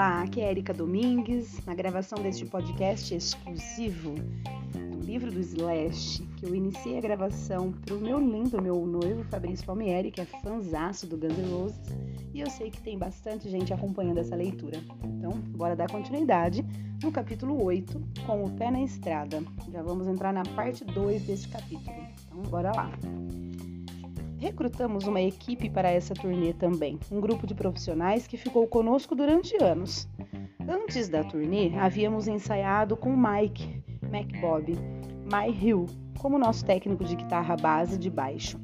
Olá, aqui é Erika Domingues, na gravação deste podcast exclusivo do livro do Slash, que eu iniciei a gravação para o meu lindo, meu noivo Fabrício Palmieri, que é fanzaço do Guns N' Roses, e eu sei que tem bastante gente acompanhando essa leitura. Então, bora dar continuidade no capítulo 8, com o pé na estrada. Já vamos entrar na parte 2 deste capítulo. Então, bora lá. Recrutamos uma equipe para essa turnê também, um grupo de profissionais que ficou conosco durante anos. Antes da turnê, havíamos ensaiado com Mike McBob, My Hill, como nosso técnico de guitarra base de baixo.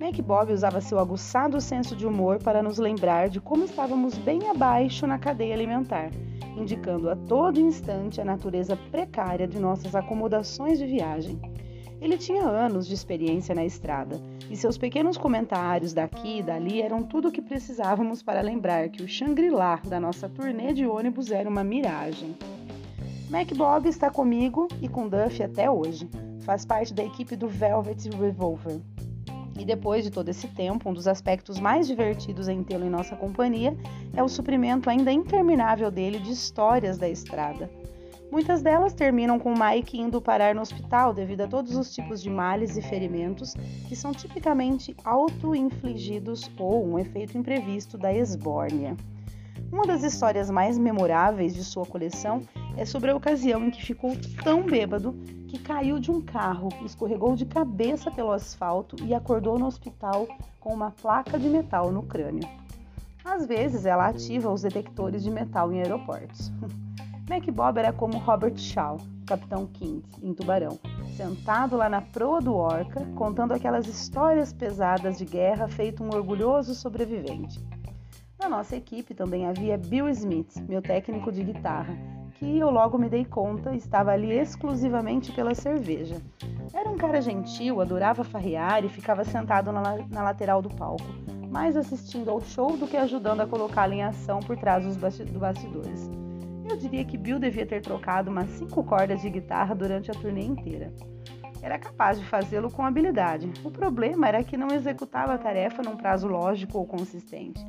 McBob usava seu aguçado senso de humor para nos lembrar de como estávamos bem abaixo na cadeia alimentar, indicando a todo instante a natureza precária de nossas acomodações de viagem. Ele tinha anos de experiência na estrada e seus pequenos comentários daqui e dali eram tudo o que precisávamos para lembrar que o Shangri-La da nossa turnê de ônibus era uma miragem. Mac Bob está comigo e com Duff até hoje. Faz parte da equipe do Velvet Revolver. E depois de todo esse tempo, um dos aspectos mais divertidos em tê-lo em nossa companhia é o suprimento ainda interminável dele de histórias da estrada. Muitas delas terminam com Mike indo parar no hospital devido a todos os tipos de males e ferimentos que são tipicamente auto-infligidos ou um efeito imprevisto da esbórnia. Uma das histórias mais memoráveis de sua coleção é sobre a ocasião em que ficou tão bêbado que caiu de um carro, escorregou de cabeça pelo asfalto e acordou no hospital com uma placa de metal no crânio. Às vezes, ela ativa os detectores de metal em aeroportos. MacBob era como Robert Shaw, Capitão King, em Tubarão, sentado lá na proa do Orca, contando aquelas histórias pesadas de guerra feito um orgulhoso sobrevivente. Na nossa equipe também havia Bill Smith, meu técnico de guitarra, que eu logo me dei conta estava ali exclusivamente pela cerveja. Era um cara gentil, adorava farrear e ficava sentado na, na lateral do palco, mais assistindo ao show do que ajudando a colocá-lo em ação por trás dos bastidores. Eu diria que Bill devia ter trocado umas cinco cordas de guitarra durante a turnê inteira. Era capaz de fazê-lo com habilidade. O problema era que não executava a tarefa num prazo lógico ou consistente.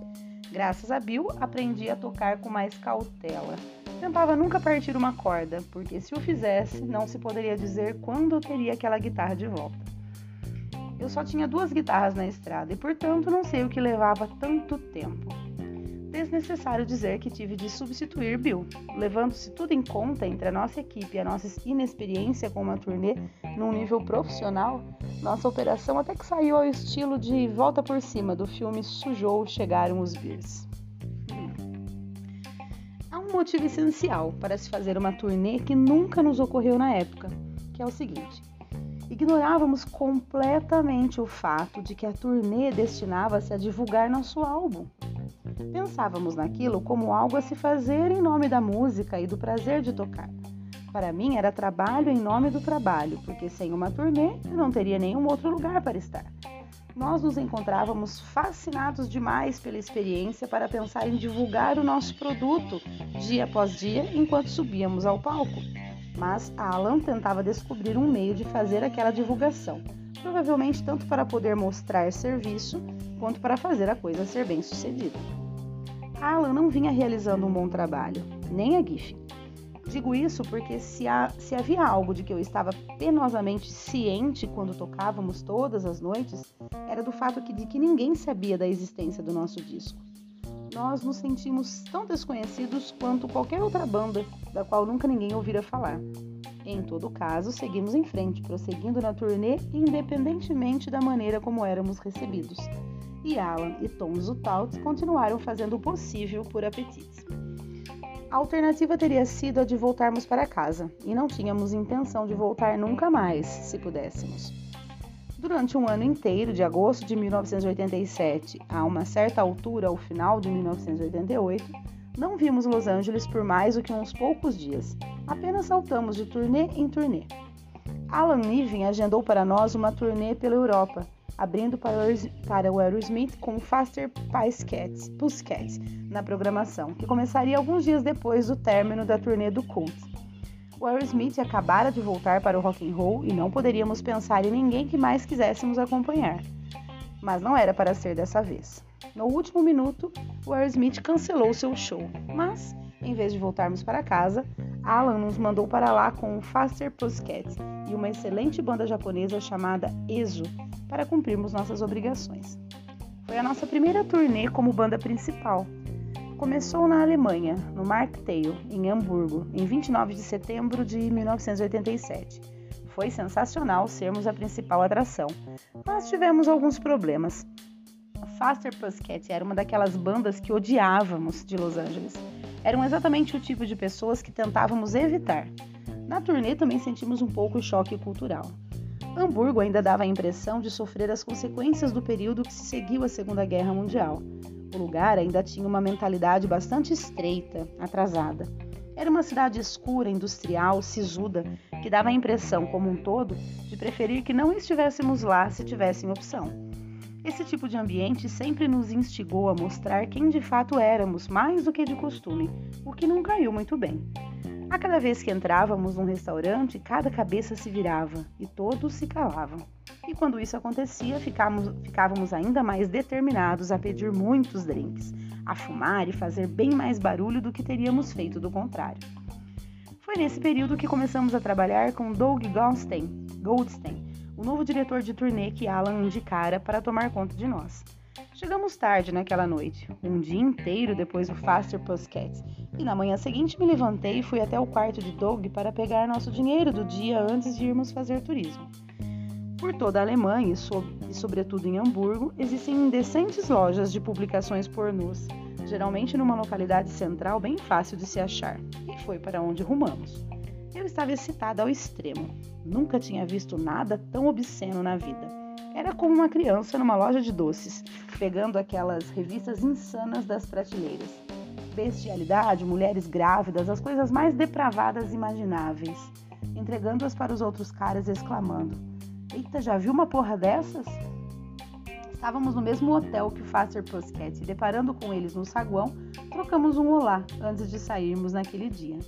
Graças a Bill, aprendi a tocar com mais cautela. Tentava nunca partir uma corda, porque se o fizesse, não se poderia dizer quando teria aquela guitarra de volta. Eu só tinha duas guitarras na estrada e, portanto, não sei o que levava tanto tempo desnecessário dizer que tive de substituir Bill. Levando-se tudo em conta entre a nossa equipe e a nossa inexperiência com uma turnê num nível profissional, nossa operação até que saiu ao estilo de Volta por Cima do filme Sujou Chegaram os Beers. Há um motivo essencial para se fazer uma turnê que nunca nos ocorreu na época, que é o seguinte: ignorávamos completamente o fato de que a turnê destinava-se a divulgar nosso álbum. Pensávamos naquilo como algo a se fazer em nome da música e do prazer de tocar. Para mim era trabalho em nome do trabalho, porque sem uma turnê eu não teria nenhum outro lugar para estar. Nós nos encontrávamos fascinados demais pela experiência para pensar em divulgar o nosso produto dia após dia enquanto subíamos ao palco. Mas Alan tentava descobrir um meio de fazer aquela divulgação, provavelmente tanto para poder mostrar serviço quanto para fazer a coisa ser bem sucedida. Alan não vinha realizando um bom trabalho, nem a GIF. Digo isso porque se, há, se, havia algo de que eu estava penosamente ciente quando tocávamos todas as noites, era do fato que, de que ninguém sabia da existência do nosso disco. Nós nos sentimos tão desconhecidos quanto qualquer outra banda da qual nunca ninguém ouvira falar. Em todo caso, seguimos em frente, prosseguindo na turnê independentemente da maneira como éramos recebidos e Alan e Tom Zutaut continuaram fazendo o possível por apetites. A alternativa teria sido a de voltarmos para casa, e não tínhamos intenção de voltar nunca mais, se pudéssemos. Durante um ano inteiro, de agosto de 1987 a uma certa altura, ao final de 1988, não vimos Los Angeles por mais do que uns poucos dias. Apenas saltamos de turnê em turnê. Alan Niven agendou para nós uma turnê pela Europa, abrindo para o Aerosmith com Faster Pussycat, Pussycat na programação, que começaria alguns dias depois do término da turnê do Cult. O Aerosmith acabara de voltar para o rock and roll e não poderíamos pensar em ninguém que mais quiséssemos acompanhar. Mas não era para ser dessa vez. No último minuto, o Aerosmith cancelou seu show, mas Em vez de voltarmos para casa, Alan nos mandou para lá com o Faster Pussycat e uma excelente banda japonesa chamada ESO para cumprirmos nossas obrigações. Foi a nossa primeira turnê como banda principal. Começou na Alemanha, no Marktail, em Hamburgo, em 29 de setembro de 1987. Foi sensacional sermos a principal atração, mas tivemos alguns problemas. Faster Pussycat era uma daquelas bandas que odiávamos de Los Angeles eram exatamente o tipo de pessoas que tentávamos evitar. Na turnê também sentimos um pouco o choque cultural. Hamburgo ainda dava a impressão de sofrer as consequências do período que se seguiu à Segunda Guerra Mundial. O lugar ainda tinha uma mentalidade bastante estreita, atrasada. Era uma cidade escura, industrial, sisuda, que dava a impressão, como um todo, de preferir que não estivéssemos lá se tivessem opção. Esse tipo de ambiente sempre nos instigou a mostrar quem de fato éramos, mais do que de costume, o que não caiu muito bem. A cada vez que entrávamos num restaurante, cada cabeça se virava e todos se calavam. E quando isso acontecia, ficávamos, ficávamos ainda mais determinados a pedir muitos drinks, a fumar e fazer bem mais barulho do que teríamos feito do contrário. Foi nesse período que começamos a trabalhar com Doug Goldstein, Goldstein o novo diretor de turnê que Alan indicara para tomar conta de nós. Chegamos tarde naquela noite, um dia inteiro depois do Faster Pussycat, e na manhã seguinte me levantei e fui até o quarto de Doug para pegar nosso dinheiro do dia antes de irmos fazer turismo. Por toda a Alemanha e, so sobretudo em Hamburgo, existem indecentes lojas de publicações pornôs, geralmente numa localidade central bem fácil de se achar, e foi para onde rumamos. Eu estava excitada ao extremo. Nunca tinha visto nada tão obsceno na vida. Era como uma criança numa loja de doces, pegando aquelas revistas insanas das prateleiras. Bestialidade, mulheres grávidas, as coisas mais depravadas imagináveis, entregando-as para os outros caras exclamando: Eita, já viu uma porra dessas? Estávamos no mesmo hotel que o Faster Pussycat e, deparando com eles no saguão, trocamos um olá antes de sairmos naquele dia.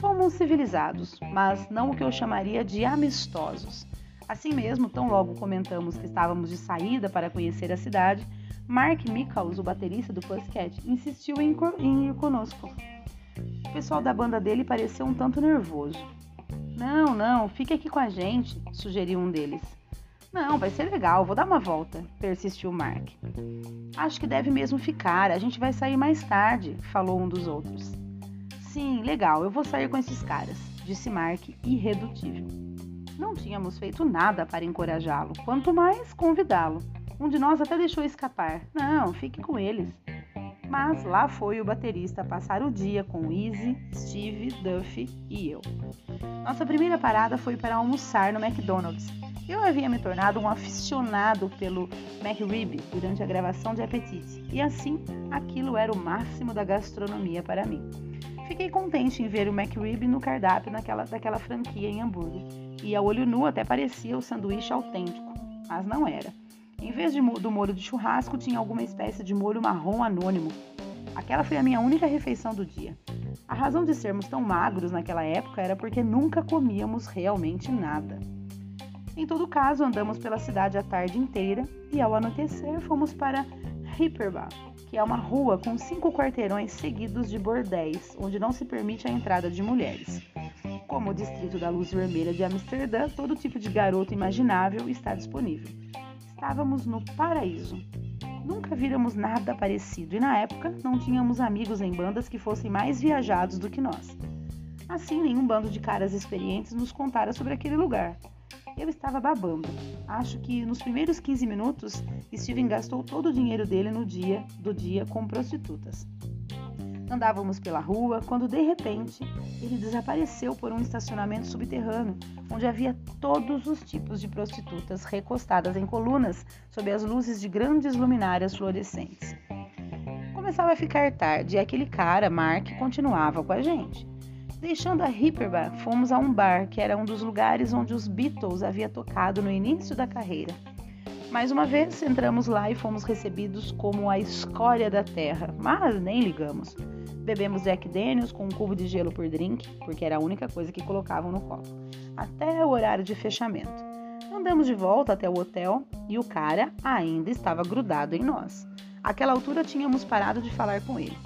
Fomos civilizados, mas não o que eu chamaria de amistosos. Assim mesmo, tão logo comentamos que estávamos de saída para conhecer a cidade, Mark Michaels, o baterista do Pussycat, insistiu em, ir conosco. O pessoal da banda dele pareceu um tanto nervoso. Não, não, fique aqui com a gente, sugeriu um deles. Não, vai ser legal, vou dar uma volta, persistiu Mark. Acho que deve mesmo ficar, a gente vai sair mais tarde, falou um dos outros. Sim, legal, eu vou sair com esses caras, disse Mark, irredutível. Não tínhamos feito nada para encorajá-lo, quanto mais convidá-lo. Um de nós até deixou escapar. Não, fique com eles. Mas lá foi o baterista passar o dia com Easy, Steve, Duffy e eu. Nossa primeira parada foi para almoçar no McDonald's. Eu havia me tornado um aficionado pelo McRib durante a gravação de Apetite, e assim aquilo era o máximo da gastronomia para mim. Fiquei contente em ver o McRib no cardápio naquela, daquela franquia em Hamburgo. E a olho nu até parecia o sanduíche autêntico, mas não era. Em vez de, do molho de churrasco, tinha alguma espécie de molho marrom anônimo. Aquela foi a minha única refeição do dia. A razão de sermos tão magros naquela época era porque nunca comíamos realmente nada. Em todo caso, andamos pela cidade a tarde inteira e ao anoitecer fomos para Hipperbach, que é uma rua com cinco quarteirões seguidos de bordéis, onde não se permite a entrada de mulheres. Como o distrito da Luz Vermelha de Amsterdã, todo tipo de garoto imaginável está disponível. Estávamos no paraíso. Nunca víramos nada parecido e na época não tínhamos amigos em bandas que fossem mais viajados do que nós. Assim, nenhum bando de caras experientes nos contara sobre aquele lugar. Eu estava babando. Acho que nos primeiros 15 minutos, Steven gastou todo o dinheiro dele no dia do dia com prostitutas. Andávamos pela rua quando de repente ele desapareceu por um estacionamento subterrâneo, onde havia todos os tipos de prostitutas recostadas em colunas sob as luzes de grandes luminárias fluorescentes. Começava a ficar tarde e aquele cara, Mark, continuava com a gente. Deixando a Hyperbar, fomos a um bar que era um dos lugares onde os Beatles havia tocado no início da carreira. Mais uma vez, entramos lá e fomos recebidos como a escória da terra, mas nem ligamos. Bebemos Jack Daniels com um cubo de gelo por drink, porque era a única coisa que colocavam no copo, até o horário de fechamento. Andamos de volta até o hotel e o cara ainda estava grudado em nós. Àquela altura tínhamos parado de falar com ele.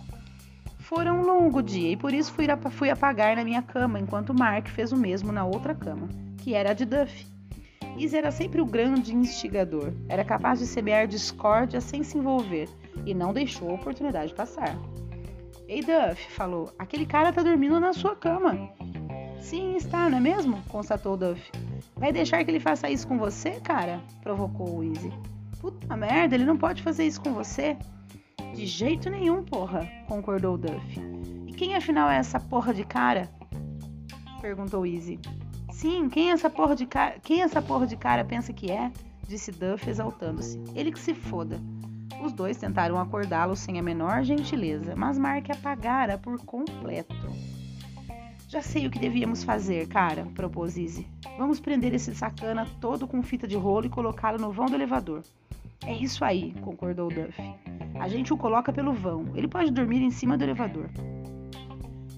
Fora um longo dia e por isso fui, fui apagar na minha cama, enquanto Mark fez o mesmo na outra cama, que era a de Duff. Izzy era sempre o grande instigador, era capaz de semear discórdia sem se envolver e não deixou a oportunidade passar. Ei, Duff, falou, aquele cara tá dormindo na sua cama. Sim, está, não é mesmo? constatou Duff. Vai deixar que ele faça isso com você, cara? provocou o. Puta merda, ele não pode fazer isso com você. De jeito nenhum, porra, concordou Duff. E quem afinal é essa porra de cara? perguntou Izzy. Sim, quem essa porra de cara, quem essa porra de cara pensa que é? disse Duff exaltando-se. Ele que se foda. Os dois tentaram acordá-lo sem a menor gentileza, mas Mark apagara por completo. Já sei o que devíamos fazer, cara, propôs Izzy. Vamos prender esse sacana todo com fita de rolo e colocá-lo no vão do elevador. É isso aí, concordou Duff. A gente o coloca pelo vão. Ele pode dormir em cima do elevador.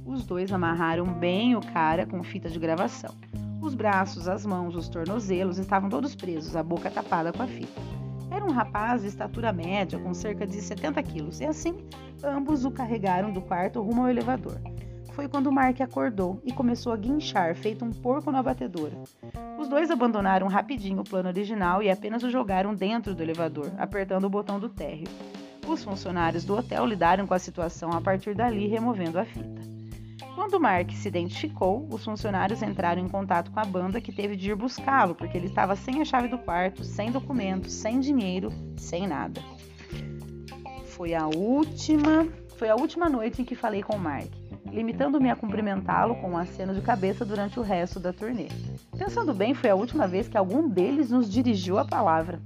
Os dois amarraram bem o cara com fita de gravação. Os braços, as mãos, os tornozelos estavam todos presos, a boca tapada com a fita. Era um rapaz de estatura média, com cerca de 70 quilos, e assim ambos o carregaram do quarto rumo ao elevador. Foi quando Mark acordou e começou a guinchar, feito um porco na batedora. Os dois abandonaram rapidinho o plano original e apenas o jogaram dentro do elevador, apertando o botão do térreo. Os funcionários do hotel lidaram com a situação a partir dali, removendo a fita. Quando Mark se identificou, os funcionários entraram em contato com a banda que teve de ir buscá-lo, porque ele estava sem a chave do quarto, sem documentos, sem dinheiro, sem nada. Foi a última, foi a última noite em que falei com Mark, limitando-me a cumprimentá-lo com um aceno de cabeça durante o resto da turnê. Pensando bem, foi a última vez que algum deles nos dirigiu a palavra.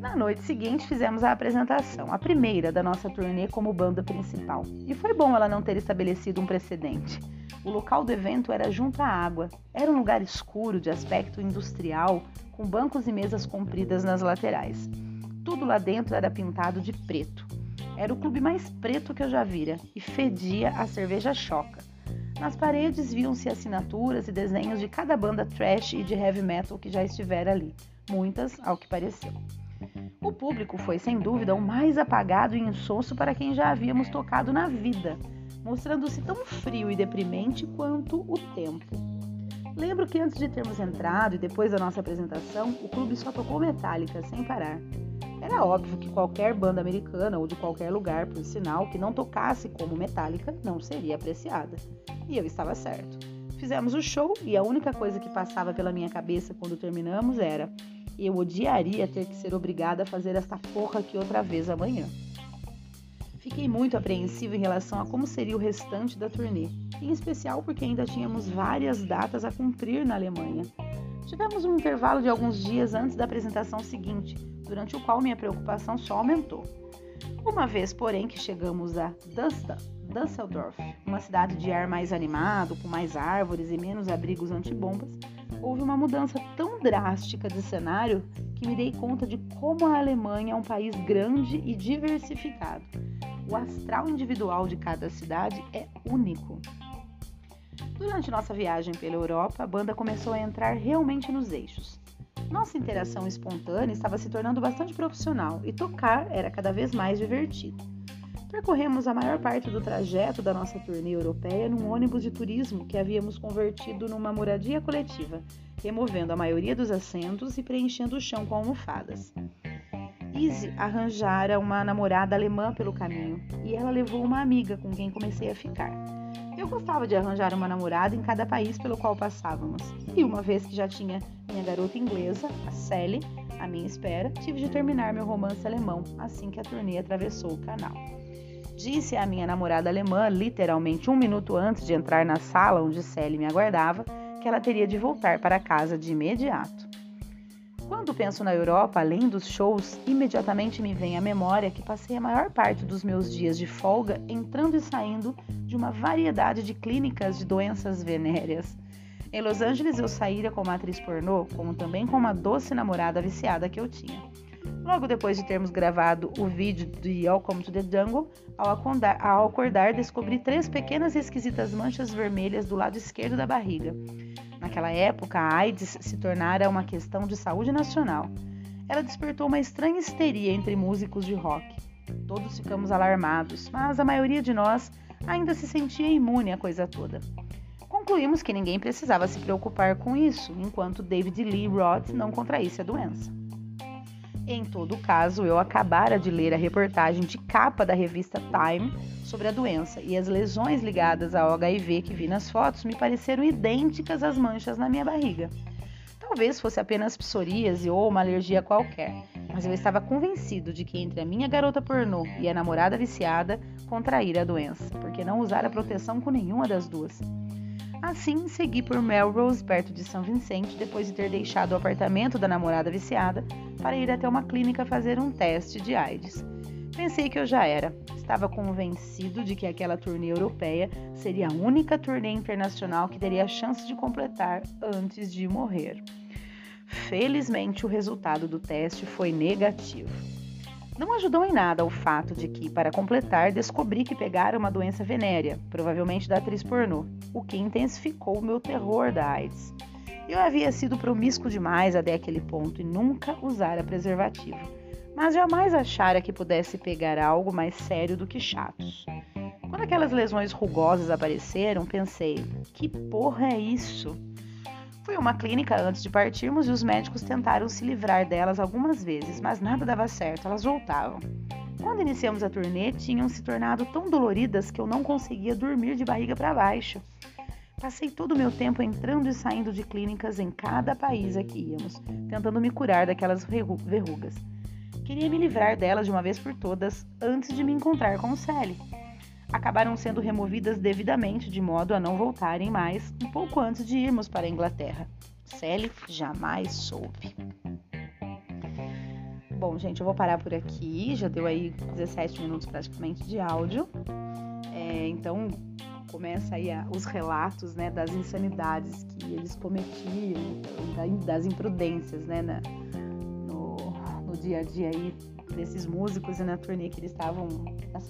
Na noite seguinte, fizemos a apresentação, a primeira da nossa turnê como banda principal. E foi bom ela não ter estabelecido um precedente. O local do evento era junto à água. Era um lugar escuro, de aspecto industrial, com bancos e mesas compridas nas laterais. Tudo lá dentro era pintado de preto. Era o clube mais preto que eu já vira e fedia a cerveja choca. Nas paredes viam-se assinaturas e desenhos de cada banda trash e de heavy metal que já estivera ali, muitas ao que pareceu. O público foi, sem dúvida, o mais apagado e insosso para quem já havíamos tocado na vida, mostrando-se tão frio e deprimente quanto o tempo. Lembro que antes de termos entrado e depois da nossa apresentação, o clube só tocou Metallica sem parar. Era óbvio que qualquer banda americana ou de qualquer lugar, por sinal, que não tocasse como Metallica não seria apreciada. E eu estava certo. Fizemos o show e a única coisa que passava pela minha cabeça quando terminamos era: eu odiaria ter que ser obrigada a fazer esta porra aqui outra vez amanhã. Fiquei muito apreensiva em relação a como seria o restante da turnê, em especial porque ainda tínhamos várias datas a cumprir na Alemanha. Tivemos um intervalo de alguns dias antes da apresentação seguinte, durante o qual minha preocupação só aumentou. Uma vez, porém, que chegamos a Düsseldorf, uma cidade de ar mais animado, com mais árvores e menos abrigos antibombas, houve uma mudança tão drástica de cenário que me dei conta de como a Alemanha é um país grande e diversificado. O astral individual de cada cidade é único. Durante nossa viagem pela Europa, a banda começou a entrar realmente nos eixos. Nossa interação espontânea estava se tornando bastante profissional e tocar era cada vez mais divertido. Percorremos a maior parte do trajeto da nossa turnê europeia num ônibus de turismo que havíamos convertido numa moradia coletiva, removendo a maioria dos assentos e preenchendo o chão com almofadas. Izzy arranjara uma namorada alemã pelo caminho e ela levou uma amiga com quem comecei a ficar. Eu gostava de arranjar uma namorada em cada país pelo qual passávamos, e uma vez que já tinha minha garota inglesa, a Sally, à minha espera, tive de terminar meu romance alemão assim que a turnê atravessou o canal. Disse à minha namorada alemã, literalmente um minuto antes de entrar na sala onde Sally me aguardava, que ela teria de voltar para casa de imediato. Quando penso na Europa, além dos shows, imediatamente me vem à memória que passei a maior parte dos meus dias de folga entrando e saindo de uma variedade de clínicas de doenças venéreas. Em Los Angeles eu saíra com uma atriz pornô, como também com uma doce namorada viciada que eu tinha. Logo depois de termos gravado o vídeo de Welcome to the Jungle, ao acordar, ao acordar descobri três pequenas e esquisitas manchas vermelhas do lado esquerdo da barriga. Naquela época, a AIDS se tornara uma questão de saúde nacional. Ela despertou uma estranha histeria entre músicos de rock. Todos ficamos alarmados, mas a maioria de nós ainda se sentia imune à coisa toda. Concluímos que ninguém precisava se preocupar com isso, enquanto David Lee Roth não contraísse a doença. Em todo caso, eu acabara de ler a reportagem de capa da revista Time sobre a doença e as lesões ligadas ao HIV que vi nas fotos me pareceram idênticas às manchas na minha barriga. Talvez fosse apenas psoríase ou uma alergia qualquer, mas eu estava convencido de que entre a minha garota pornô e a namorada viciada contraíra a doença, porque não usara proteção com nenhuma das duas. Assim, segui por Melrose, perto de São Vicente, depois de ter deixado o apartamento da namorada viciada para ir até uma clínica fazer um teste de AIDS. Pensei que eu já era. Estava convencido de que aquela turnê europeia seria a única turnê internacional que teria a chance de completar antes de morrer. Felizmente, o resultado do teste foi negativo. Não ajudou em nada o fato de que, para completar, descobri que pegara uma doença venérea, provavelmente da atriz pornô, o que intensificou o meu terror da AIDS. Eu havia sido promíscuo demais até aquele ponto e nunca usara preservativo, mas jamais achara que pudesse pegar algo mais sério do que chatos. Quando aquelas lesões rugosas apareceram, pensei: que porra é isso? Fui a uma clínica antes de partirmos e os médicos tentaram se livrar delas algumas vezes, mas nada dava certo, elas voltavam. Quando iniciamos a turnê, tinham se tornado tão doloridas que eu não conseguia dormir de barriga para baixo. Passei todo o meu tempo entrando e saindo de clínicas em cada país a que íamos, tentando me curar daquelas verrugas. Queria me livrar delas de uma vez por todas antes de me encontrar com o Sally acabaram sendo removidas devidamente, de modo a não voltarem mais um pouco antes de irmos para a Inglaterra. Sally jamais soube. Bom, gente, eu vou parar por aqui. Já deu aí 17 minutos praticamente de áudio. É, então, começa aí a, os relatos né, das insanidades que eles cometiam, das imprudências né, na, no, no dia a dia aí desses músicos e na turnê que eles estavam.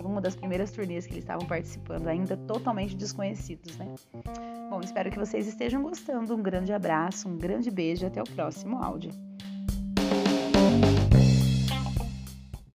Uma das primeiras turnês que eles estavam participando, ainda totalmente desconhecidos, né? Bom, espero que vocês estejam gostando. Um grande abraço, um grande beijo até o próximo áudio.